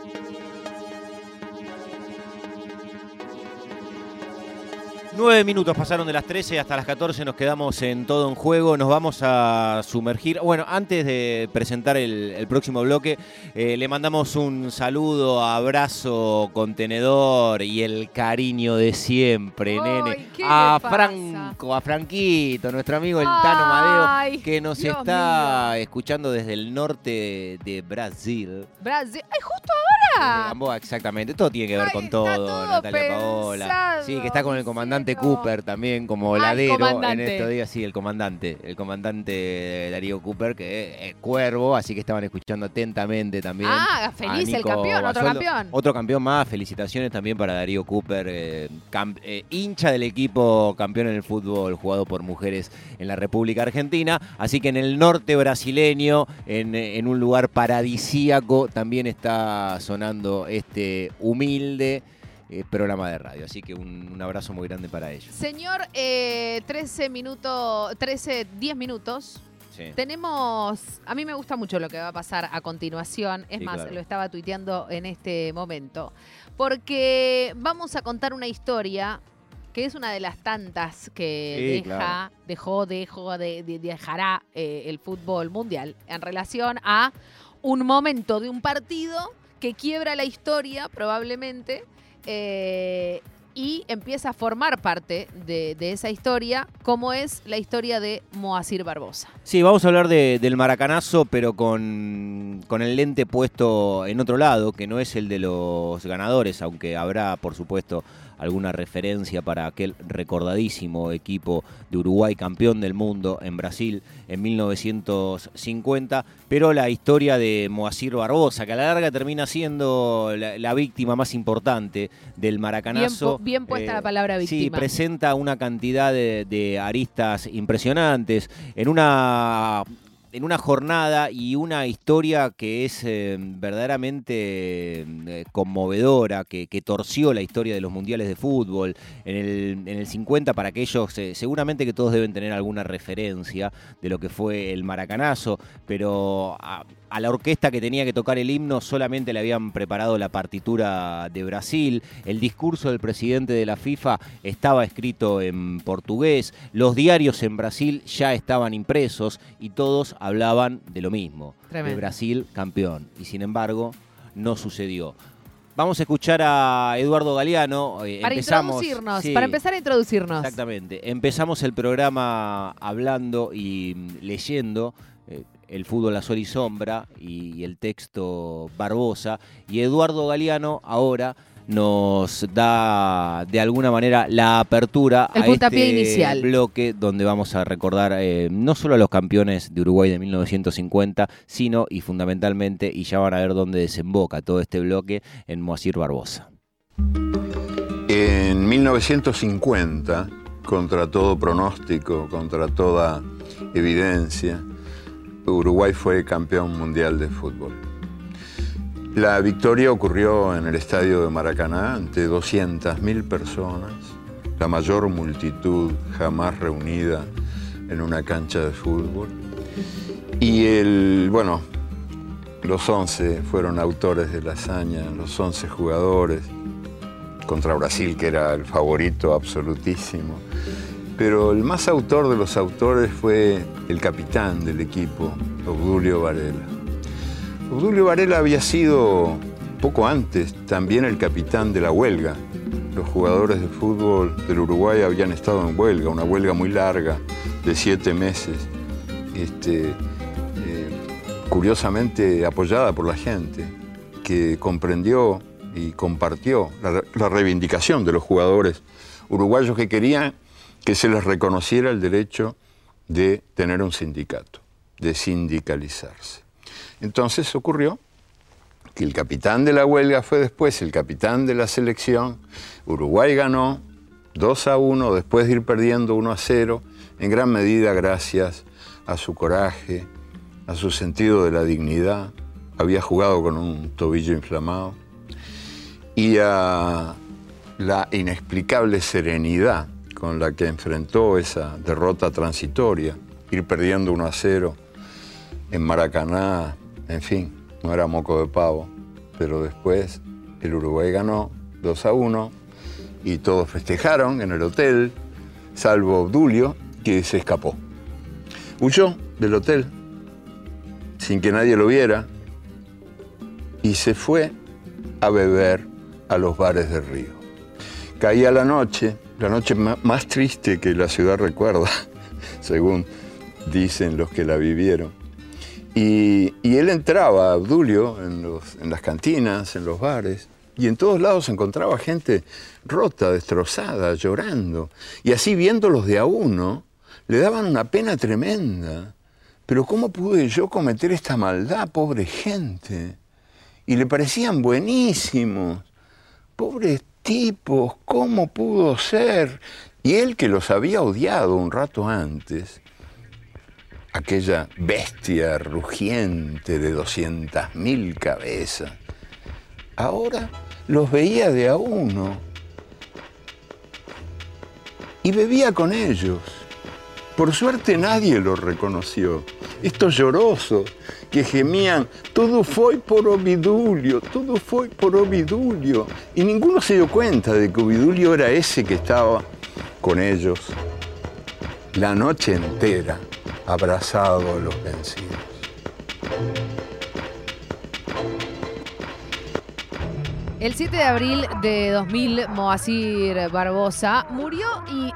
Thank you. Nueve minutos pasaron de las 13 hasta las 14, nos quedamos en todo en juego, nos vamos a sumergir. Bueno, antes de presentar el, próximo bloque, eh, le mandamos un saludo, abrazo, contenedor y el cariño de siempre, nene. A Franco, a Franquito, nuestro amigo el Tano Madeo, que nos está escuchando desde el norte de Brasil. Brasil, ¡ay, justo ahora! Exactamente, todo tiene que ver con todo, Natalia Paola. Sí, que está con el comandante Cooper también como ladero en estos días, sí, el comandante, el comandante Darío Cooper, que es cuervo, así que estaban escuchando atentamente también. Ah, feliz el campeón, otro campeón. Otro campeón más, felicitaciones también para Darío Cooper, eh, eh, hincha del equipo campeón en el fútbol jugado por mujeres en la República Argentina. Así que en el norte brasileño, en, en un lugar paradisíaco, también está sonando este humilde eh, programa de radio. Así que un, abrazo muy grande para ellos. Señor, 13 eh, minutos, 13, 10 minutos. Tenemos, a mí me gusta mucho lo que va a pasar a continuación, es más, lo estaba tuiteando en este momento, porque vamos a contar una historia que es una de las tantas que deja, dejó, dejó, de, dejará eh, el fútbol mundial en relación a un momento de un partido que quiebra la historia probablemente eh, y empieza a formar parte de, esa historia, como es la historia de Moacir Barbosa. Sí, vamos a hablar del maracanazo, pero con, con, el lente puesto en otro lado, que no es el de los ganadores, aunque habrá, por supuesto, alguna referencia para aquel recordadísimo equipo de Uruguay campeón del mundo en Brasil en 1950, pero la historia de Moacir Barbosa, que a la larga termina siendo la, víctima más importante del maracanazo. Bien, puesta la eh, palabra víctima. Sí, presenta una cantidad de aristas impresionantes en una en una jornada y una historia que es eh, verdaderamente eh, conmovedora, que, torció la historia de los mundiales de fútbol. En el, en el 50, para aquellos, eh, seguramente que todos deben tener alguna referencia de lo que fue el maracanazo, pero a la orquesta que tenía que tocar el himno solamente le habían preparado la partitura de Brasil, el discurso del presidente de la FIFA estaba escrito en portugués, los diarios en Brasil ya estaban impresos y todos hablaban de lo mismo, de Brasil campeón. Y sin embargo, no sucedió. Vamos a escuchar a Eduardo Galeano. Eh, para introducirnos, para empezar a introducirnos. Exactamente. Empezamos el programa hablando y leyendo eh, el fútbol a sol y sombra y, el texto Barbosa. Y Eduardo Galeano ahora nos da de alguna manera la apertura a este inicial. bloque donde vamos a recordar eh, no solo a los campeones de Uruguay de 1950, sino y fundamentalmente, y ya van a ver dónde desemboca todo este bloque, en Moacir Barbosa. En 1950, contra todo pronóstico, contra toda evidencia, Uruguay fue campeón mundial de fútbol. La victoria ocurrió en el estadio de Maracaná ante 200.000 personas, la mayor multitud jamás reunida en una cancha de fútbol. Y el, bueno, los 11 fueron autores de la hazaña, los 11 jugadores contra Brasil, que era el favorito absolutísimo. Pero el más autor de los autores fue el capitán del equipo, Obdulio Varela. Obdulio Varela había sido poco antes también el capitán de la huelga. Los jugadores de fútbol del Uruguay habían estado en huelga, una huelga muy larga de siete meses, este, eh, curiosamente apoyada por la gente, que comprendió y compartió la reivindicación de los jugadores uruguayos que querían que se les reconociera el derecho de tener un sindicato, de sindicalizarse. Entonces ocurrió que el capitán de la huelga fue después el capitán de la selección, Uruguay ganó 2 a 1 después de ir perdiendo 1 a 0, en gran medida gracias a su coraje, a su sentido de la dignidad, había jugado con un tobillo inflamado, y a la inexplicable serenidad con la que enfrentó esa derrota transitoria, ir perdiendo 1 a 0 en Maracaná, en fin, no era moco de pavo. pero después el Uruguay ganó 2 a 1 y todos festejaron en el hotel, salvo Obdulio, que se escapó. Huyó del hotel sin que nadie lo viera y se fue a beber a los bares del río. Caía la noche, la noche más triste que la ciudad recuerda, según dicen los que la vivieron. Y, él entraba, Abdulio, en, en las cantinas, en los bares, y en todos lados encontraba gente rota, destrozada, llorando. Y así viéndolos de a uno, le daban una pena tremenda. Pero ¿cómo pude yo cometer esta maldad, pobre gente? Y le parecían buenísimos. Pobres tipos, ¿cómo pudo ser? Y él que los había odiado un rato antes, aquella bestia rugiente de doscientas mil cabezas, ahora los veía de a uno y bebía con ellos. Por suerte nadie lo reconoció. Estos llorosos que gemían, todo fue por Ovidulio, todo fue por Ovidulio. Y ninguno se dio cuenta de que Ovidulio era ese que estaba con ellos la noche entera abrazado a los vencidos. El 7 de abril de 2000, Moacir Barbosa murió,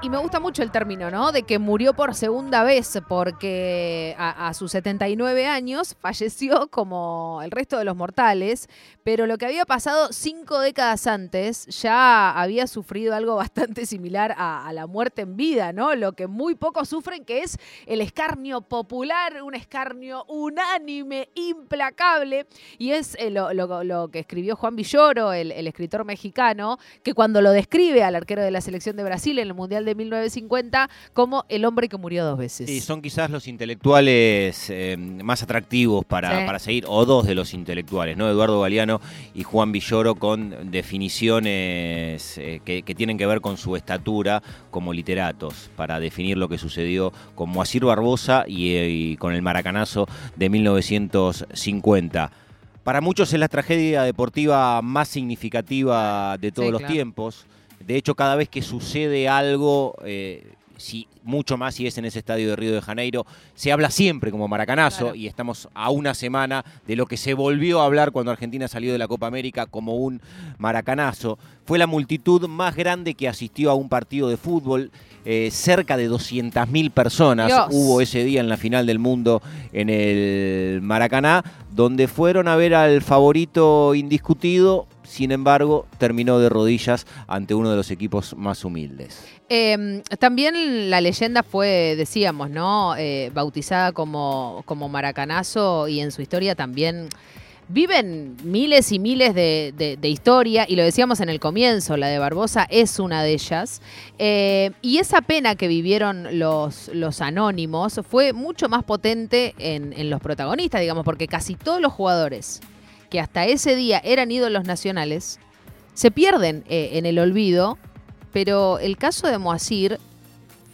y, me gusta mucho el término, ¿no? De que murió por segunda vez, porque a, sus 79 años falleció como el resto de los mortales, pero lo que había pasado cinco décadas antes ya había sufrido algo bastante similar a, la muerte en vida, ¿no? Lo que muy pocos sufren, que es el escarnio popular, un escarnio unánime, implacable, y es eh, lo, lo que escribió Juan Villoro el, escritor mexicano, que cuando lo describe al arquero de la selección de Brasil en el Mundial de 1950 como el hombre que murió dos veces. Sí, son quizás los intelectuales eh, más atractivos para, seguir, o dos de los intelectuales, ¿no? Eduardo Galeano y Juan Villoro con definiciones eh, que, tienen que ver con su estatura como literatos, para definir lo que sucedió con Moacir Barbosa y, y con el maracanazo de 1950. Para muchos es la tragedia deportiva más significativa de todos los tiempos. De hecho, cada vez que sucede algo, eh, si, mucho más si es en ese estadio de Río de Janeiro, se habla siempre como maracanazo y estamos a una semana de lo que se volvió a hablar cuando Argentina salió de la Copa América como un maracanazo. Fue la multitud más grande que asistió a un partido de fútbol. Eh, cerca de 200.000 personas hubo ese día en la final del mundo en el Maracaná, donde fueron a ver al favorito indiscutido, sin embargo, terminó de rodillas ante uno de los equipos más humildes. Em, también la leyenda fue, decíamos, ¿no? Eh, bautizada como, como Maracanazo y en su historia también viven miles y miles de, historia, y lo decíamos en el comienzo, la de Barbosa es una de ellas. Eh, y esa pena que vivieron los, los anónimos fue mucho más potente en, los protagonistas, digamos, porque casi todos los jugadores que hasta ese día eran ídolos nacionales se pierden eh, en el olvido. Pero el caso de Moacir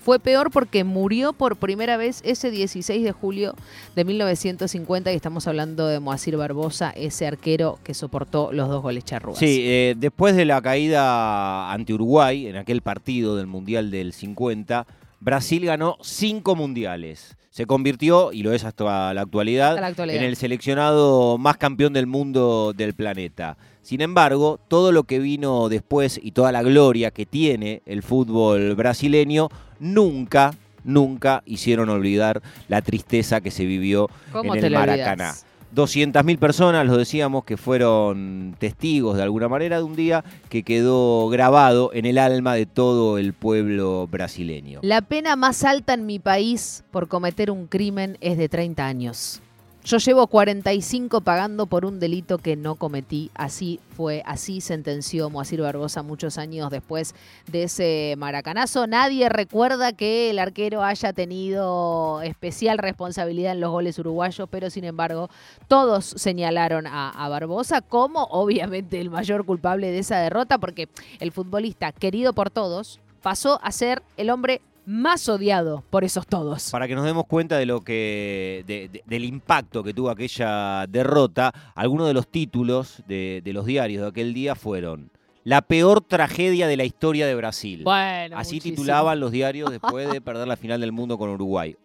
fue peor porque murió por primera vez ese 16 de julio de 1950 y estamos hablando de Moacir Barbosa, ese arquero que soportó los dos goles charrúas. Sí, eh, después de la caída ante Uruguay en aquel partido del Mundial del 50, Brasil ganó cinco mundiales. Se convirtió, y lo es hasta la actualidad, en el seleccionado más campeón del mundo del planeta. Sin embargo, todo lo que vino después y toda la gloria que tiene el fútbol brasileño nunca, nunca hicieron olvidar la tristeza que se vivió en el Maracaná. 200.000 personas, lo decíamos, que fueron testigos de alguna manera de un día que quedó grabado en el alma de todo el pueblo brasileño. La pena más alta en mi país por cometer un crimen es de 30 años. Yo llevo 45 pagando por un delito que no cometí. Así fue, así sentenció Moacir Barbosa muchos años después de ese maracanazo. Nadie recuerda que el arquero haya tenido especial responsabilidad en los goles uruguayos, pero sin embargo todos señalaron a, a Barbosa como obviamente el mayor culpable de esa derrota, porque el futbolista querido por todos pasó a ser el hombre más odiado por esos todos. Para que nos demos cuenta de lo que. del impacto que tuvo aquella derrota, algunos de los títulos de, los diarios de aquel día fueron. La peor tragedia de la historia de Brasil. Bueno, Así titulaban los diarios después de perder la final del mundo con Uruguay.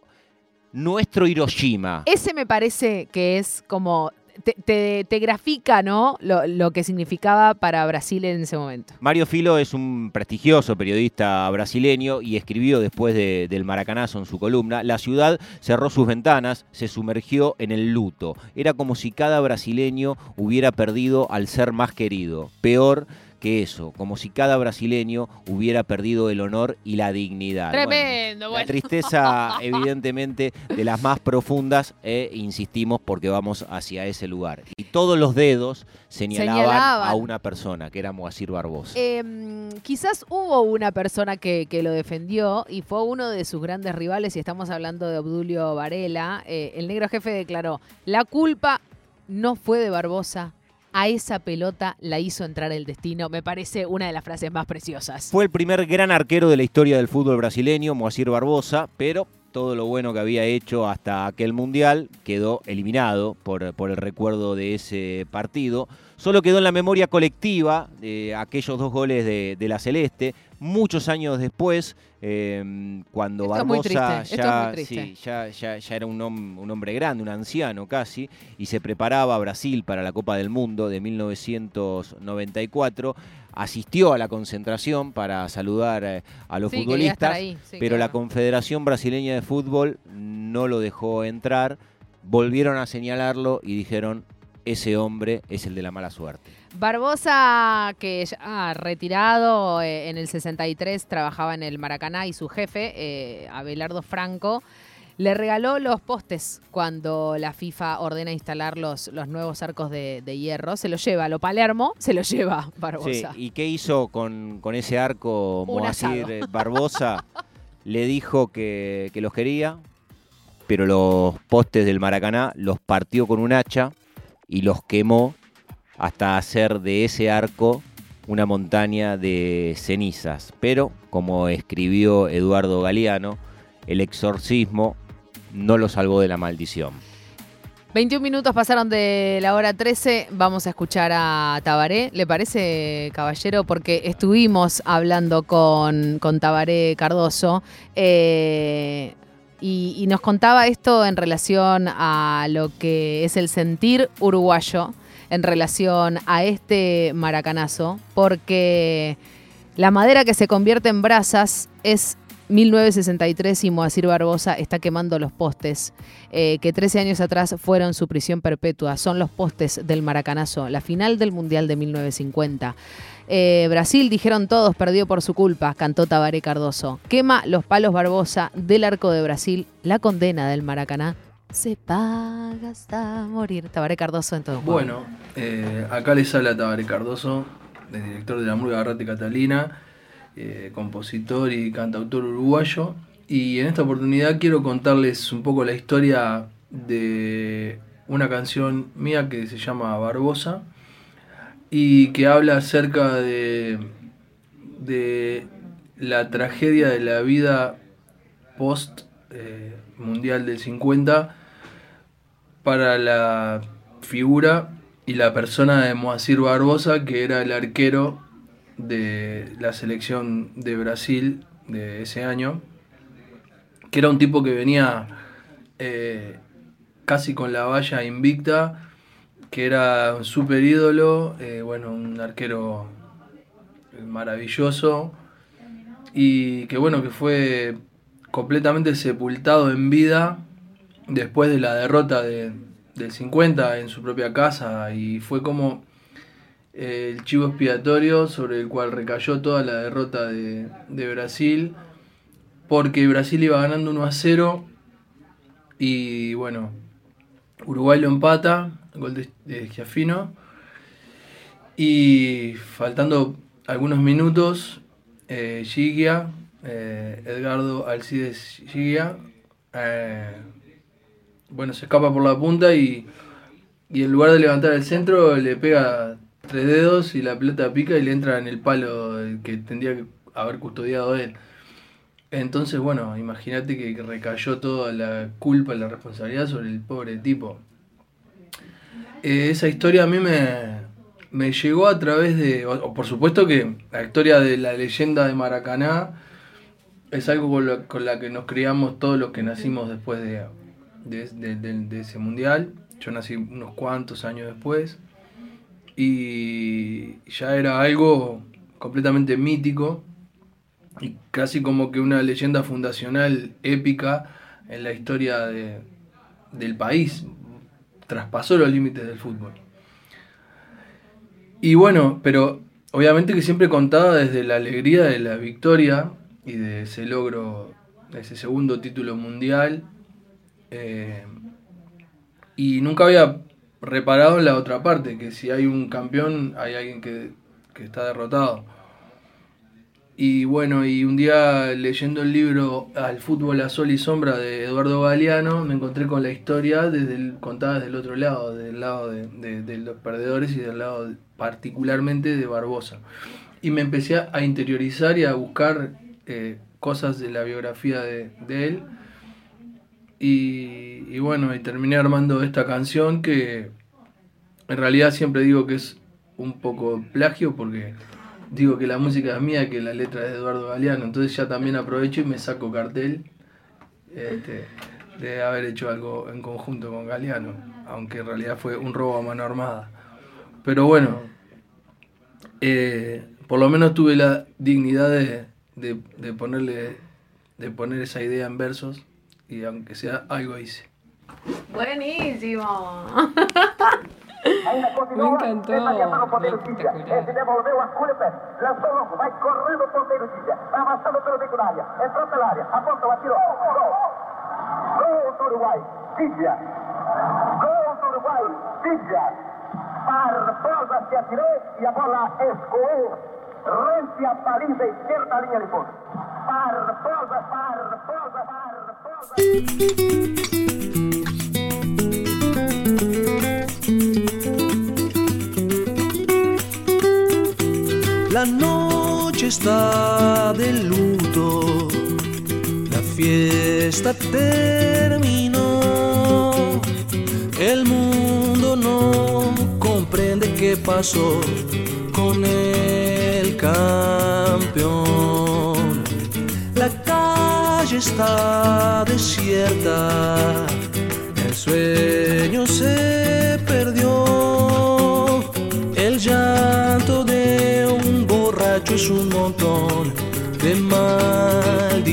Nuestro Hiroshima. Ese me parece que es como te, grafica ¿no? Lo, que significaba para Brasil en ese momento. Mario Filo es un prestigioso periodista brasileño y escribió después del Maracanazo en su columna, la ciudad cerró sus ventanas, se sumergió en el luto. Era como si cada brasileño hubiera perdido al ser más querido. Peor que eso, como si cada brasileño hubiera perdido el honor y la dignidad. Tremendo, bueno, La tristeza, evidentemente, de las más profundas, e insistimos porque vamos hacia ese lugar. Y todos los dedos señalaban, a una persona, que era Moacir Barbosa. Em, quizás hubo una persona que, lo defendió y fue uno de sus grandes rivales, y estamos hablando de Obdulio Varela. Eh, el negro jefe declaró: la culpa no fue de Barbosa, a esa pelota la hizo entrar el destino. Me parece una de las frases más preciosas. Fue el primer gran arquero de la historia del fútbol brasileño, Moacir Barbosa, pero todo lo bueno que había hecho hasta aquel mundial quedó eliminado por, por el recuerdo de ese partido. Solo quedó en la memoria colectiva de aquellos dos goles de, la Celeste. Muchos años después, em, cuando Barbosa ya, ya, era un, un, hombre grande, un anciano casi, y se preparaba Brasil para la Copa del Mundo de 1994, asistió a la concentración para saludar eh, a los futbolistas, pero la Confederación Brasileña de Fútbol no lo dejó entrar. Volvieron a señalarlo y dijeron ese hombre es el de la mala suerte. Barbosa, que ya retirado eh, en el 63, trabajaba en el Maracaná y su jefe, eh, Abelardo Franco, le regaló los postes cuando la FIFA ordena instalar los, los nuevos arcos de, hierro. Se los lleva a lo Palermo, se los lleva Barbosa. ¿Y qué hizo con, ese arco Moacir Barbosa? le dijo que, que los quería, pero los postes del Maracaná los partió con un hacha y los quemó hasta hacer de ese arco una montaña de cenizas. Pero, como escribió Eduardo Galeano, el exorcismo no lo salvó de la maldición. 21 minutos pasaron de la hora 13. Vamos a escuchar a Tabaré. ¿Le parece, caballero? Porque estuvimos hablando con, con Tabaré Cardoso. Eh, y, nos contaba esto en relación a lo que es el sentir uruguayo en relación a este maracanazo, porque la madera que se convierte en brasas es 1963 y Moacir Barbosa está quemando los postes eh, que 13 años atrás fueron su prisión perpetua. Son los postes del Maracanazo, la final del Mundial de 1950. Eh, Brasil, dijeron todos, perdió por su culpa, cantó Tabaré Cardoso. Quema los palos Barbosa del arco de Brasil, la condena del Maracaná. Se paga hasta morir. Tabaré Cardoso en todo. Bueno, eh, acá les habla Tabaré Cardoso, el director de la Murga Garrate Catalina, eh, compositor y cantautor uruguayo. Y en esta oportunidad quiero contarles un poco la historia de una canción mía que se llama Barbosa y que habla acerca de, de la tragedia de la vida post eh, mundial del 50 para la figura y la persona de Moacir Barbosa, que era el arquero de la selección de Brasil de ese año, que era un tipo que venía eh, casi con la valla invicta que era un super ídolo, eh, bueno, un arquero maravilloso y que bueno, que fue completamente sepultado en vida después de la derrota del 50 en su propia casa y fue como el chivo expiatorio sobre el cual recayó toda la derrota de, de Brasil porque Brasil iba ganando 1 a 0 y bueno, Uruguay lo empata gol de, Giafino. Y faltando algunos minutos, eh, Gigia, eh, Edgardo Alcides Gigia, eh, bueno, se escapa por la punta y, y en lugar de levantar el centro le pega tres dedos y la pelota pica y le entra en el palo que tendría que haber custodiado él. Entonces, bueno, imagínate que recayó toda la culpa y la responsabilidad sobre el pobre tipo. Eh, esa historia a mí me, llegó a través de, por supuesto que la historia de la leyenda de Maracaná es algo con, la que nos criamos todos los que nacimos después de, de, ese mundial. Yo nací unos cuantos años después y ya era algo completamente mítico y casi como que una leyenda fundacional épica en la historia del país. Traspasó los límites del fútbol. Y bueno, pero obviamente que siempre contaba desde la alegría de la victoria y de ese logro, de ese segundo título mundial. Eh, y nunca había reparado en la otra parte, que si hay un campeón, hay alguien que, que está derrotado. Y bueno, y un día leyendo el libro Al fútbol a sol y sombra de Eduardo Galeano, me encontré con la historia desde el, contada desde el otro lado, del lado de, los perdedores y del lado particularmente de Barbosa. Y me empecé a interiorizar y a buscar eh, cosas de la biografía de, él. Y, y, bueno, y terminé armando esta canción que en realidad siempre digo que es un poco plagio porque digo que la música es mía, que la letra es de Eduardo Galeano. Entonces ya también aprovecho y me saco cartel este, de haber hecho algo en conjunto con Galeano, aunque en realidad fue un robo a mano armada. Pero bueno, eh, por lo menos tuve la dignidad de, de, de, ponerle, de poner esa idea en versos y aunque sea algo hice. Buenísimo. Me encantó. Barbosa se atirou e a bola escoou rente a esquerda linha de fundo. Barbosa, Barbosa, Barbosa. La noche está de luto, la fiesta terminó, el mundo no comprende qué pasó con el campeón. Está desierta, el sueño se perdió, el llanto de un borracho es un montón de maldición.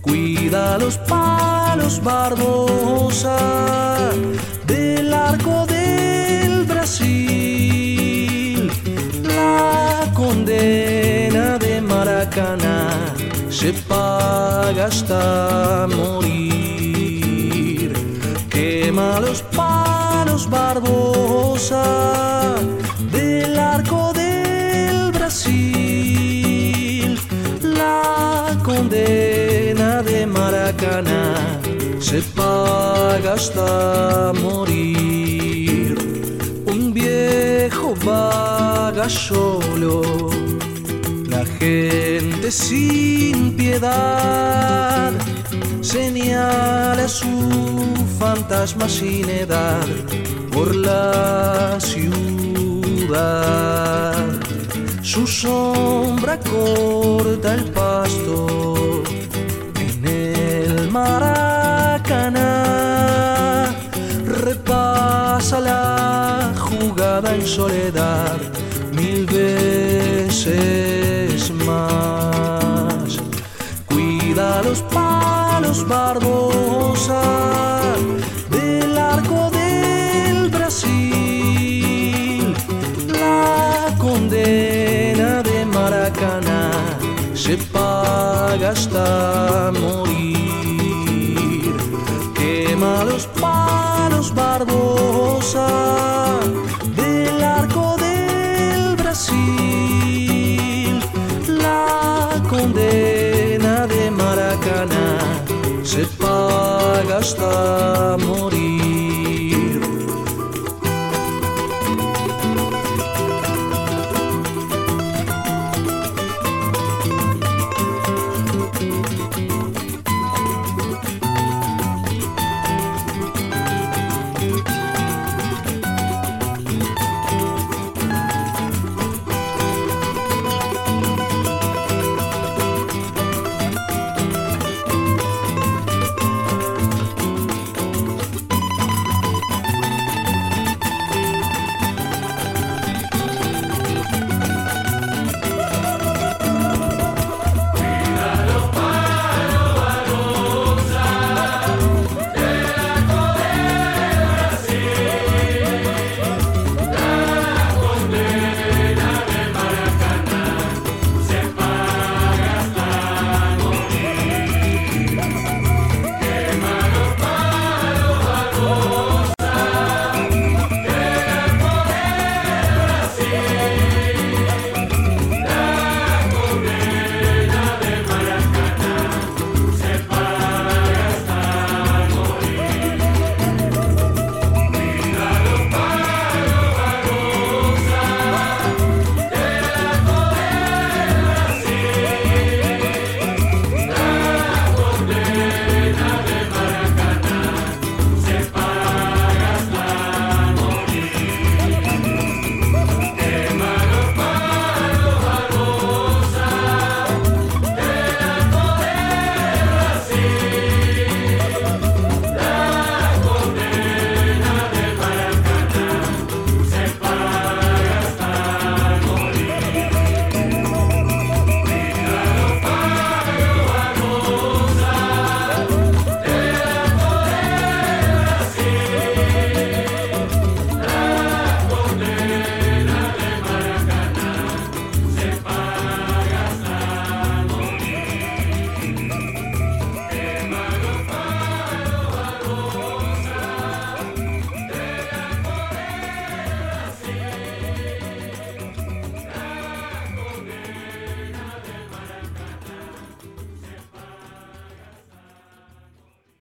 Cuida los palos, Barbosa, del arco del Brasil. Se paga hasta morir. Quema los palos, Barbosa, del arco del Brasil. La condena de Maracaná se paga hasta morir. Un viejo vaga solo, gente sin piedad señala su fantasma sin edad por la ciudad. Su sombra corta el pasto en el Maracaná. Repasa la jugada en soledad mil veces Los palos, Barbosa, del arco del Brasil. La condena de Maracaná se paga hasta morir. Quema los palos, Barbosa, se paga hasta morir.